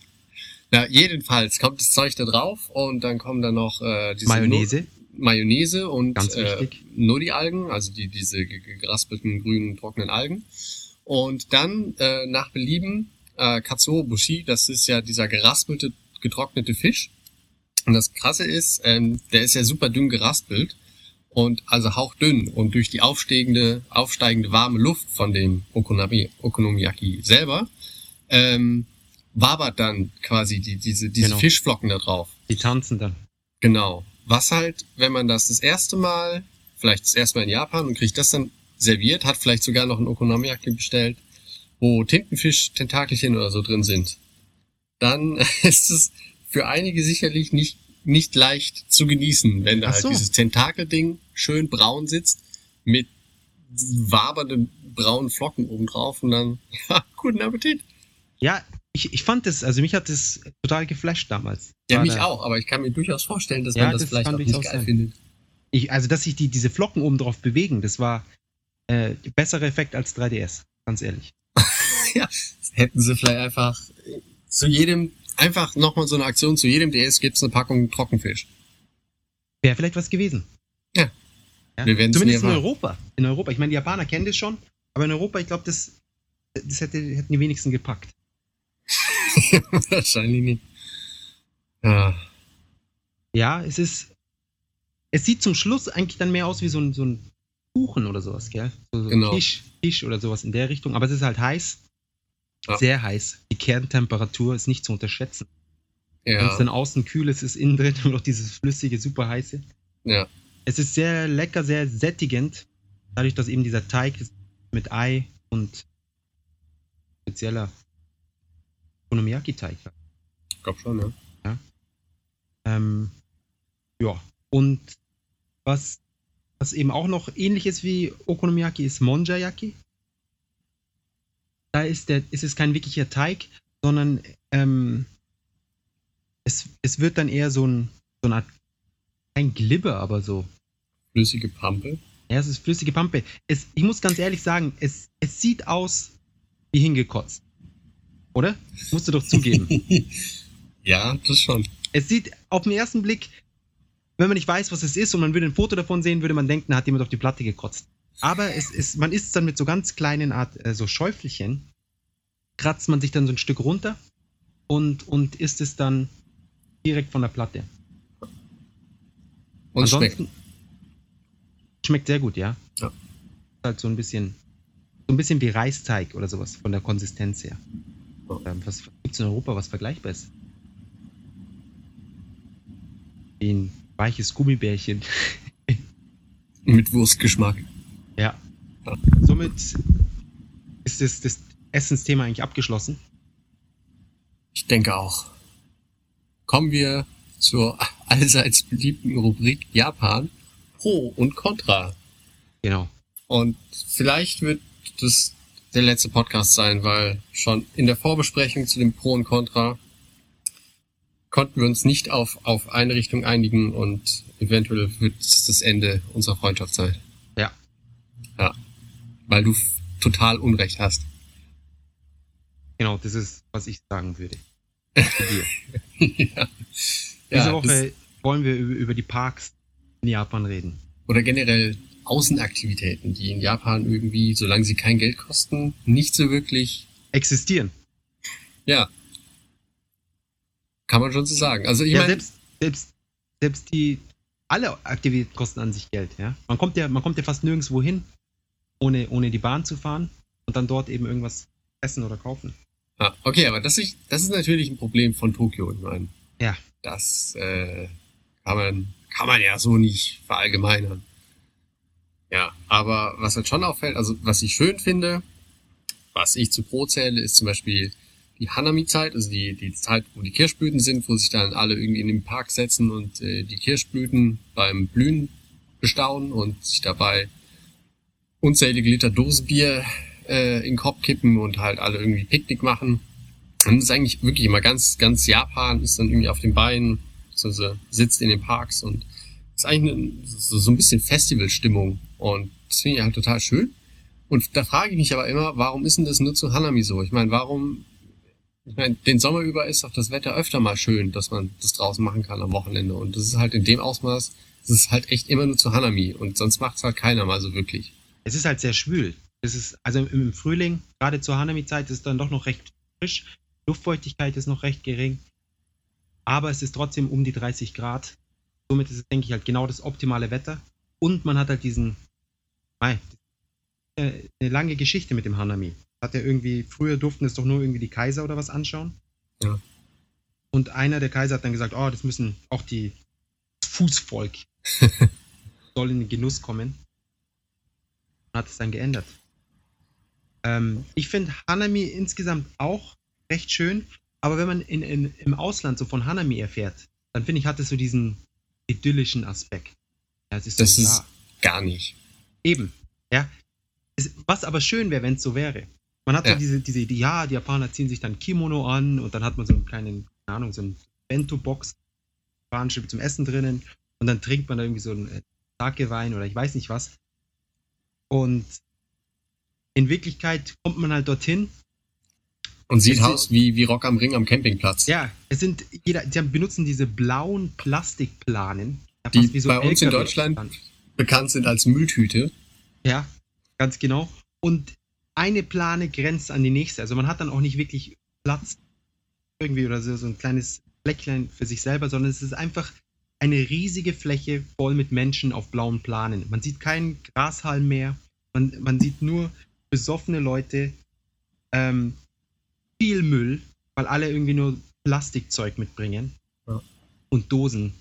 Na, jedenfalls kommt das Zeug da drauf und dann kommen dann noch äh, diese Mayonnaise. Mayonnaise und äh, nur die Algen, also die, diese ge- ge- geraspelten grünen trockenen Algen. Und dann äh, nach Belieben äh, Katsuo Bushi, das ist ja dieser geraspelte, getrocknete Fisch. Und das Krasse ist, ähm, der ist ja super dünn geraspelt und also hauchdünn und durch die aufsteigende, aufsteigende warme Luft von dem Okonomi, Okonomiyaki selber ähm, wabert dann quasi die, diese, diese Genau. Fischflocken da drauf. Die tanzen dann. Genau. Was halt, wenn man das das erste Mal, vielleicht das erste Mal in Japan und kriegt das dann serviert, hat vielleicht sogar noch ein Okonomiyaki bestellt, wo Tintenfisch-Tentakelchen oder so drin sind, dann ist es für einige sicherlich nicht, nicht leicht zu genießen, wenn da halt so. dieses Tentakelding schön braun sitzt mit wabernden braunen Flocken obendrauf und dann, ja, guten Appetit. Ja, ich, ich fand das, also mich hat das total geflasht damals. Ja, War mich da- auch, aber ich kann mir durchaus vorstellen, dass Ja, man das, das vielleicht auch nicht geil sein. findet. Ich, also, dass sich die, diese Flocken oben drauf bewegen, das war äh, besserer Effekt als 3DS. Ganz ehrlich. hätten sie vielleicht einfach zu jedem, einfach nochmal so eine Aktion, zu jedem DS gibt's eine Packung Trockenfisch. Wäre vielleicht was gewesen. Ja. Ja? Wir Zumindest in. Europa. In Europa. Ich meine, die Japaner kennen das schon, aber in Europa, ich glaube, das, das hätte, hätten die wenigsten gepackt. Wahrscheinlich nicht. Ja, Ja, es ist. Es sieht zum Schluss eigentlich dann mehr aus wie so ein, so ein Kuchen oder sowas, gell? So, so Genau. ein Tisch, Tisch oder sowas in der Richtung. Aber es ist halt heiß. Ja. Sehr heiß. Die Kerntemperatur ist nicht zu unterschätzen. Wenn es ja, dann außen kühl ist, ist innen drin noch dieses flüssige, super heiße. ja. Es ist sehr lecker, sehr sättigend. Dadurch, dass eben dieser Teig mit Ei und spezieller Okonomiyaki-Teig. Ich glaub schon, ja. Ähm, ja, und was, was eben auch noch ähnlich ist wie Okonomiyaki, ist Monjayaki. Da ist, der, ist es kein wirklicher Teig, sondern ähm, es, es wird dann eher so, ein, so eine Art, kein Glibber, aber so. Flüssige Pampe. Ja, es ist flüssige Pampe. Es, ich muss ganz ehrlich sagen, es, es sieht aus wie hingekotzt. Oder? Musst du doch zugeben. ja, das schon. Es sieht auf den ersten Blick, wenn man nicht weiß, was es ist und man würde ein Foto davon sehen, würde man denken, da hat jemand auf die Platte gekotzt. Aber es ist, man isst es dann mit so ganz kleinen Art, äh, so Schäufelchen, kratzt man sich dann so ein Stück runter und, und isst es dann direkt von der Platte. Und schmeckt. Ansonsten- Schmeckt sehr gut, ja. Ja. Ist Halt so ein bisschen, so ein bisschen wie Reisteig oder sowas von der Konsistenz her. Ähm, was gibt es in Europa, was vergleichbar ist? Ein weiches Gummibärchen. Mit Wurstgeschmack. Ja. Ja. Somit ist das, das Essensthema eigentlich abgeschlossen. Ich denke auch. Kommen wir zur allseits beliebten Rubrik Japan. Pro und Contra. Genau. Und vielleicht wird das der letzte Podcast sein, weil schon in der Vorbesprechung zu dem Pro und Contra konnten wir uns nicht auf, auf eine Richtung einigen und eventuell wird es das Ende unserer Freundschaft sein. Ja. Ja. Weil du total Unrecht hast. Genau, das ist, was ich sagen würde. Ja. Diese Ja, Woche wollen wir über, über die Parks in Japan reden. oder generell Außenaktivitäten, die in Japan irgendwie, solange sie kein Geld kosten, nicht so wirklich Existieren. Ja. Kann man schon so sagen. Also ich ja, meine, selbst, selbst, selbst die, alle Aktivitäten kosten an sich Geld, ja. Man kommt ja, man kommt ja fast nirgendwo hin, ohne, ohne die Bahn zu fahren und dann dort eben irgendwas essen oder kaufen. ja, okay, aber das ist, das ist natürlich ein Problem von Tokio. Ich meine, Ja. das äh, kann man, kann man ja so nicht verallgemeinern. Ja, aber was halt schon auffällt, also was ich schön finde, was ich zu Pro zähle, ist zum Beispiel die Hanami-Zeit, also die, die Zeit, wo die Kirschblüten sind, wo sich dann alle irgendwie in den Park setzen und äh, die Kirschblüten beim Blühen bestaunen und sich dabei unzählige Liter Dosenbier äh, in den Kopf kippen und halt alle irgendwie Picknick machen. Und das ist eigentlich wirklich immer ganz, ganz Japan ist dann irgendwie auf den Beinen, also sitzt in den Parks und ist eigentlich eine, so, so ein bisschen Festivalstimmung. Und das finde ich halt total schön. Und da frage ich mich aber immer, warum ist denn das nur zu Hanami so? Ich meine, warum, ich meine, den Sommer über ist doch das Wetter öfter mal schön, dass man das draußen machen kann am Wochenende. Und das ist halt in dem Ausmaß, das ist halt echt immer nur zu Hanami. Und sonst macht es halt keiner mal so wirklich. Es ist halt sehr schwül. Es ist, also im Frühling, gerade zur Hanami-Zeit, ist dann doch noch recht frisch. Luftfeuchtigkeit ist noch recht gering. Aber es ist trotzdem um die 30 Grad. Somit ist es, denke ich, halt genau das optimale Wetter. Und man hat halt diesen, mei, eine lange Geschichte mit dem Hanami. Hat ja irgendwie, früher durften es doch nur irgendwie die Kaiser oder was anschauen. Ja. Und einer der Kaiser hat dann gesagt, oh, das müssen auch die Fußvolk soll in den Genuss kommen. Und hat es dann geändert. Ähm, ich finde Hanami insgesamt auch recht schön, aber wenn man in, in, im Ausland so von Hanami erfährt, dann finde ich, hat es so diesen idyllischen Aspekt. Ja, ist Das so, ist gar nicht. Eben, ja. Es, was aber schön wäre, wenn es so wäre. Man hat Ja. so diese, diese Idee, ja, die Japaner ziehen sich dann Kimono an und dann hat man so einen kleinen, keine Ahnung, so einen Bento-Box, japanische zum Essen drinnen und dann trinkt man da irgendwie so einen äh, Sake-Wein oder ich weiß nicht was. Und in Wirklichkeit kommt man halt dorthin. Und sieht Es aus wie, wie Rock am Ring am Campingplatz. Ja, es sind, jeder, die benutzen diese blauen Plastikplanen. Die wie bei uns in LKW Deutschland- -Planen. Bekannt sind als Mülltüte. Ja, ganz genau. Und eine Plane grenzt an die nächste. Also man hat dann auch nicht wirklich Platz irgendwie oder so, so ein kleines Fleckchen für sich selber, sondern es ist einfach eine riesige Fläche voll mit Menschen auf blauen Planen. Man sieht keinen Grashalm mehr. Man, man sieht nur besoffene Leute, ähm, viel Müll, weil alle irgendwie nur Plastikzeug mitbringen. Ja. Und Dosen,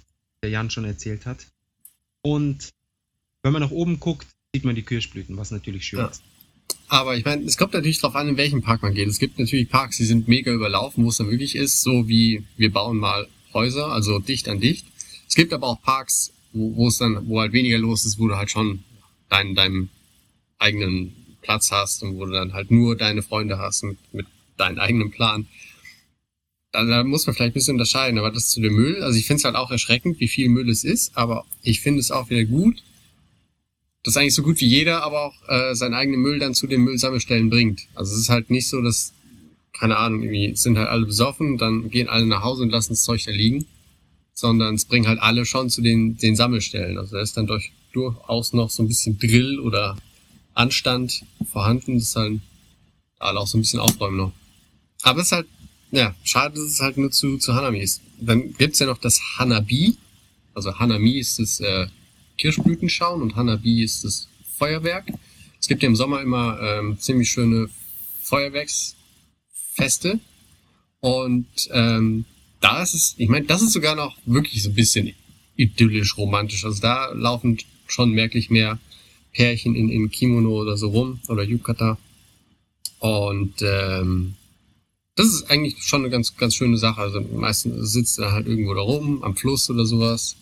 der Jan schon erzählt hat. Und wenn man nach oben guckt, sieht man die Kirschblüten, was natürlich schön Ja. ist. Aber ich meine, es kommt natürlich darauf an, in welchen Park man geht. Es gibt natürlich Parks, die sind mega überlaufen, wo es dann wirklich ist, so wie wir bauen mal Häuser, also dicht an dicht. Es gibt aber auch Parks, wo, wo es dann, wo halt weniger los ist, wo du halt schon deinen, deinen eigenen Platz hast und wo du dann halt nur deine Freunde hast mit, mit deinem eigenen Plan. Da, da muss man vielleicht ein bisschen unterscheiden, aber das zu dem Müll, also ich finde es halt auch erschreckend, wie viel Müll es ist, aber ich finde es auch wieder gut, dass eigentlich so gut wie jeder aber auch äh, seinen eigenen Müll dann zu den Müllsammelstellen bringt. Also es ist halt nicht so, dass, keine Ahnung, irgendwie sind halt alle besoffen, dann gehen alle nach Hause und lassen das Zeug da liegen, sondern es bringen halt alle schon zu den, den Sammelstellen. Also da ist dann durch, durchaus noch so ein bisschen Drill oder Anstand vorhanden, dass halt alle auch so ein bisschen aufräumen noch. Aber es ist halt, ja, schade, dass es halt nur zu, zu Hanami ist. Dann gibt's ja noch das Hanabi. Also Hanami ist das äh, Kirschblütenschauen und Hanabi ist das Feuerwerk. Es gibt ja im Sommer immer ähm, ziemlich schöne Feuerwerksfeste. Und ähm, da ist es, ich meine, das ist sogar noch wirklich so ein bisschen idyllisch romantisch. Also da laufen schon merklich mehr Pärchen in, in Kimono oder so rum oder Yukata. Und ähm, das ist eigentlich schon eine ganz, ganz schöne Sache. Also meistens sitzt er halt irgendwo da rum, am Fluss oder sowas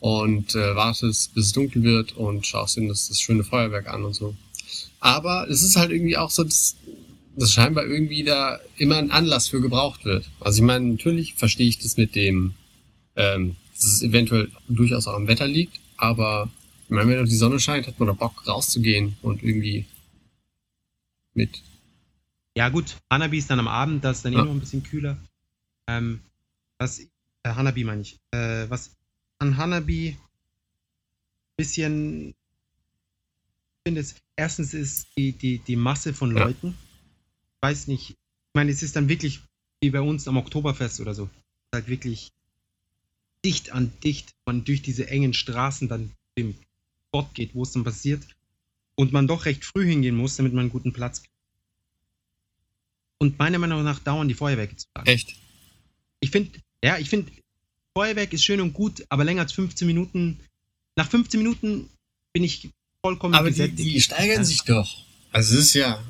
und äh, wartest, bis es dunkel wird und schaust dir das, das schöne Feuerwerk an und so. Aber es ist halt irgendwie auch so, dass, dass scheinbar irgendwie da immer ein Anlass für gebraucht wird. Also ich meine, natürlich verstehe ich das mit dem, ähm, dass es eventuell durchaus auch am Wetter liegt, aber ich meine, wenn doch die Sonne scheint, hat man doch Bock rauszugehen und irgendwie mit Ja, gut, Hanabi ist dann am Abend, das ist dann eh Ja. noch ein bisschen kühler. Ähm, was, äh, Hanabi meine ich. Äh, was an Hanabi bisschen, ich finde es, erstens ist die, die, die Masse von Ja. Leuten, ich weiß nicht, ich meine, es ist dann wirklich wie bei uns am Oktoberfest oder so. Halt wirklich dicht an dicht, man durch diese engen Straßen dann dem Spot geht, wo es dann passiert. Und man doch recht früh hingehen muss, damit man einen guten Platz kriegt. Und meiner Meinung nach dauern die Feuerwerke zu lang. echt. Ich finde, ja, ich finde, Feuerwerk ist schön und gut, aber länger als 15 Minuten. Nach 15 Minuten bin ich vollkommen Aber die, gesättigt. die steigern Ja. sich doch. Also es ist ja,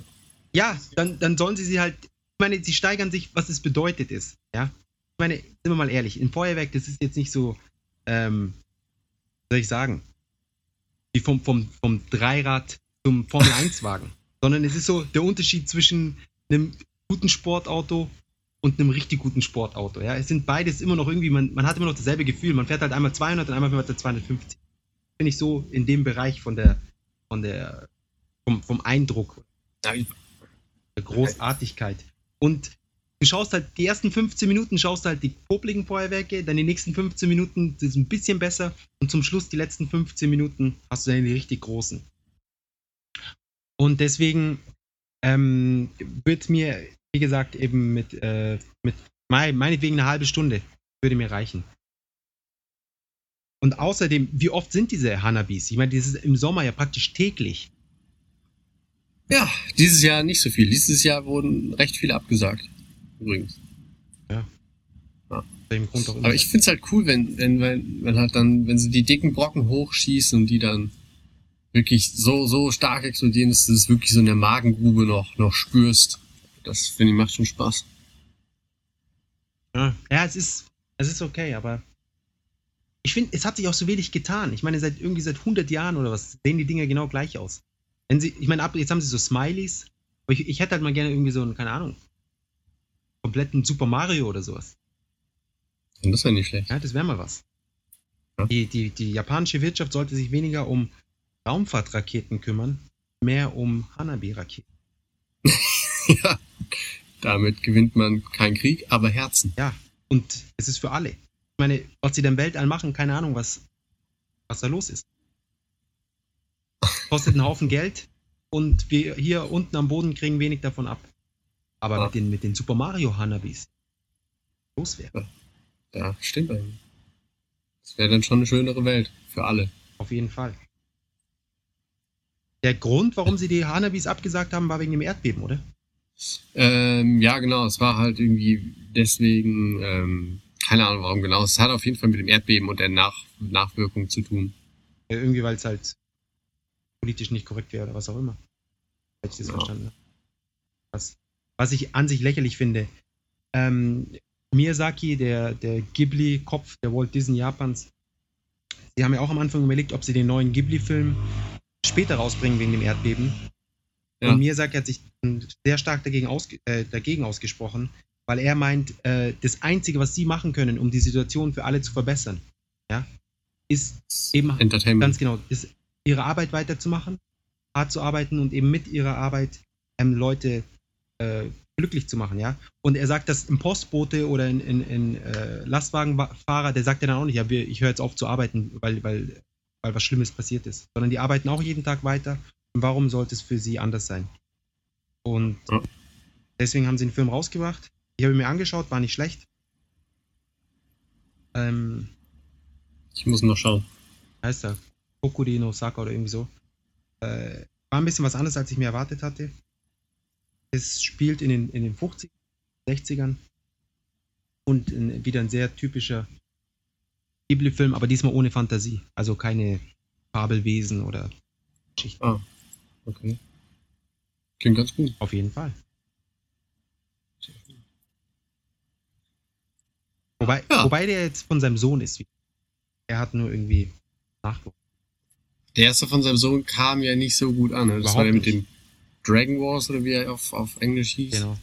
Ja, dann, dann sollen sie sie halt meine, sie steigern sich, was es bedeutet ist. Ja. Ich meine, sind wir mal ehrlich, ein Feuerwerk, das ist jetzt nicht so, ähm, was soll ich sagen, wie vom, vom, vom Dreirad zum Formel-1-Wagen. sondern es ist so der Unterschied zwischen einem guten Sportauto und einem richtig guten Sportauto. Ja, es sind beides immer noch irgendwie, man, man hat immer noch dasselbe Gefühl. Man fährt halt einmal 200 und einmal fährt man 250. Bin ich so in dem Bereich von der, von der, vom, vom Eindruck, der Großartigkeit. Und du schaust halt, die ersten 15 Minuten schaust halt die popligen Feuerwerke, dann die nächsten 15 Minuten das ist ein bisschen besser und zum Schluss die letzten 15 Minuten hast du dann die richtig großen. Und deswegen ähm, wird mir, wie gesagt, eben mit, äh, mit mein, meinetwegen eine halbe Stunde würde mir reichen. Und außerdem, wie oft sind diese Hanabis? Ich meine, das ist im Sommer ja praktisch täglich. ja, dieses Jahr nicht so viel. Dieses Jahr wurden recht viele abgesagt. Übrigens. Auch immer. Aber ich find's halt cool, wenn, wenn, wenn, wenn halt dann, wenn sie die dicken Brocken hochschießen und die dann wirklich so, so stark explodieren, dass du es wirklich so in der Magengrube noch, noch spürst. Das finde ich macht schon Spaß. Ja, ja es, ist, es ist okay, aber ich finde, es hat sich auch so wenig getan. Ich meine, seit irgendwie seit 100 Jahren oder was sehen die Dinger genau gleich aus. Wenn sie, ich meine, ab, jetzt haben sie so Smileys, aber ich, ich hätte halt mal gerne irgendwie so einen, keine Ahnung, kompletten Super Mario oder sowas. Und das wäre nicht schlecht. Ja, das wäre mal was. Ja. Die, die, die japanische Wirtschaft sollte sich weniger um Raumfahrtraketen kümmern, mehr um Hanabi-Raketen. ja. Damit gewinnt man keinen Krieg, aber Herzen. Ja, und es ist für alle. Ich meine, was sie denn Weltall machen, keine Ahnung, was, was da los ist. Kostet einen Haufen Geld und wir hier unten am Boden kriegen wenig davon ab. Aber Ja. mit, den, mit den Super Mario Hanabis los wäre. Ja, stimmt eigentlich. Das wäre dann schon eine schönere Welt. Für alle. Auf jeden Fall. Der Grund, warum sie die Hanabis abgesagt haben, war wegen dem Erdbeben, oder? Ähm, ja, genau. Es war halt irgendwie deswegen, ähm, keine Ahnung warum genau. Es hat auf jeden Fall mit dem Erdbeben und der Nach Nachwirkung zu tun. Ja, irgendwie, weil es halt politisch nicht korrekt wäre oder was auch immer. Hätte ich das Ja. verstanden. habe. Was, was ich an sich lächerlich finde. Ähm, Miyazaki, der, der Ghibli-Kopf der Walt Disney Japans, sie haben ja auch am Anfang überlegt, ob sie den neuen Ghibli-Film später rausbringen wegen dem Erdbeben. Ja. Und Miyazaki hat sich sehr stark dagegen, ausge äh, dagegen ausgesprochen, weil er meint, äh, das Einzige, was sie machen können, um die Situation für alle zu verbessern, ja, ist eben Entertainment. Ganz genau. Ist ihre Arbeit weiterzumachen, hart zu arbeiten und eben mit ihrer Arbeit ähm, Leute äh, glücklich zu machen, ja. Und er sagt, dass ein Postbote oder ein, ein, ein äh, Lastwagenfahrer, der sagt ja dann auch nicht, ja, wir, ich höre jetzt auf zu arbeiten, weil, weil, weil was Schlimmes passiert ist. Sondern die arbeiten auch jeden Tag weiter. Und warum sollte es für sie anders sein? Und Ja. deswegen haben sie den Film rausgebracht. Ich habe ihn mir angeschaut, war nicht schlecht. Ähm, Ich muss noch schauen. heißt er? Kokuri no Saka oder irgendwie so. Äh, war ein bisschen was anderes, als ich mir erwartet hatte. Es spielt in den, in den 50 60ern und in, wieder ein sehr typischer Ghibli-Film, aber diesmal ohne Fantasie. Also keine Fabelwesen oder Geschichten. Ah, okay. Klingt ganz gut. Auf jeden Fall. Wobei, Ja. wobei der jetzt von seinem Sohn ist. Er hat nur irgendwie nachgeguckt. Der erste von seinem Sohn kam ja nicht so gut an. ne? Das Überhaupt war der mit dem Dragon Wars oder wie er auf, auf Englisch hieß. Genau.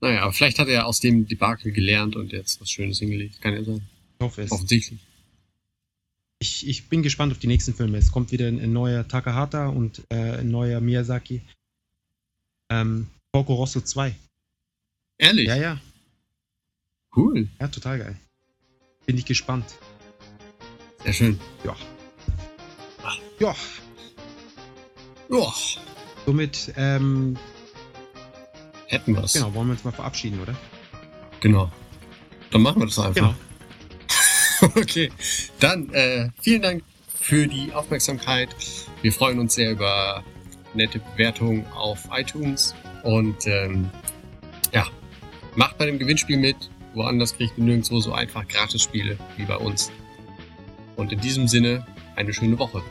Naja, aber vielleicht hat er aus dem Debakel gelernt und jetzt was Schönes hingelegt. Kann ja sein. Ich hoffe es. Offensichtlich. Ich, ich bin gespannt auf die nächsten Filme. Es kommt wieder ein, ein neuer Takahata und äh, ein neuer Miyazaki. Ähm, Porco Rosso 2. Ehrlich? Ja, ja. Cool. Ja, total geil. Bin ich gespannt. Sehr schön. Ja. Ja, Joa, somit, ähm, hätten wir's. genau, wollen wir uns mal verabschieden, oder? Genau. Dann machen wir das einfach. Genau. okay. Dann äh, vielen Dank für die Aufmerksamkeit. Wir freuen uns sehr über nette Bewertungen auf iTunes. Und ähm, ja, macht bei dem Gewinnspiel mit. Woanders kriegt ihr nirgendwo so einfach Gratisspiele wie bei uns. Und in diesem Sinne eine schöne Woche.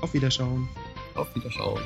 Auf Wiederschauen. Auf Wiederschauen.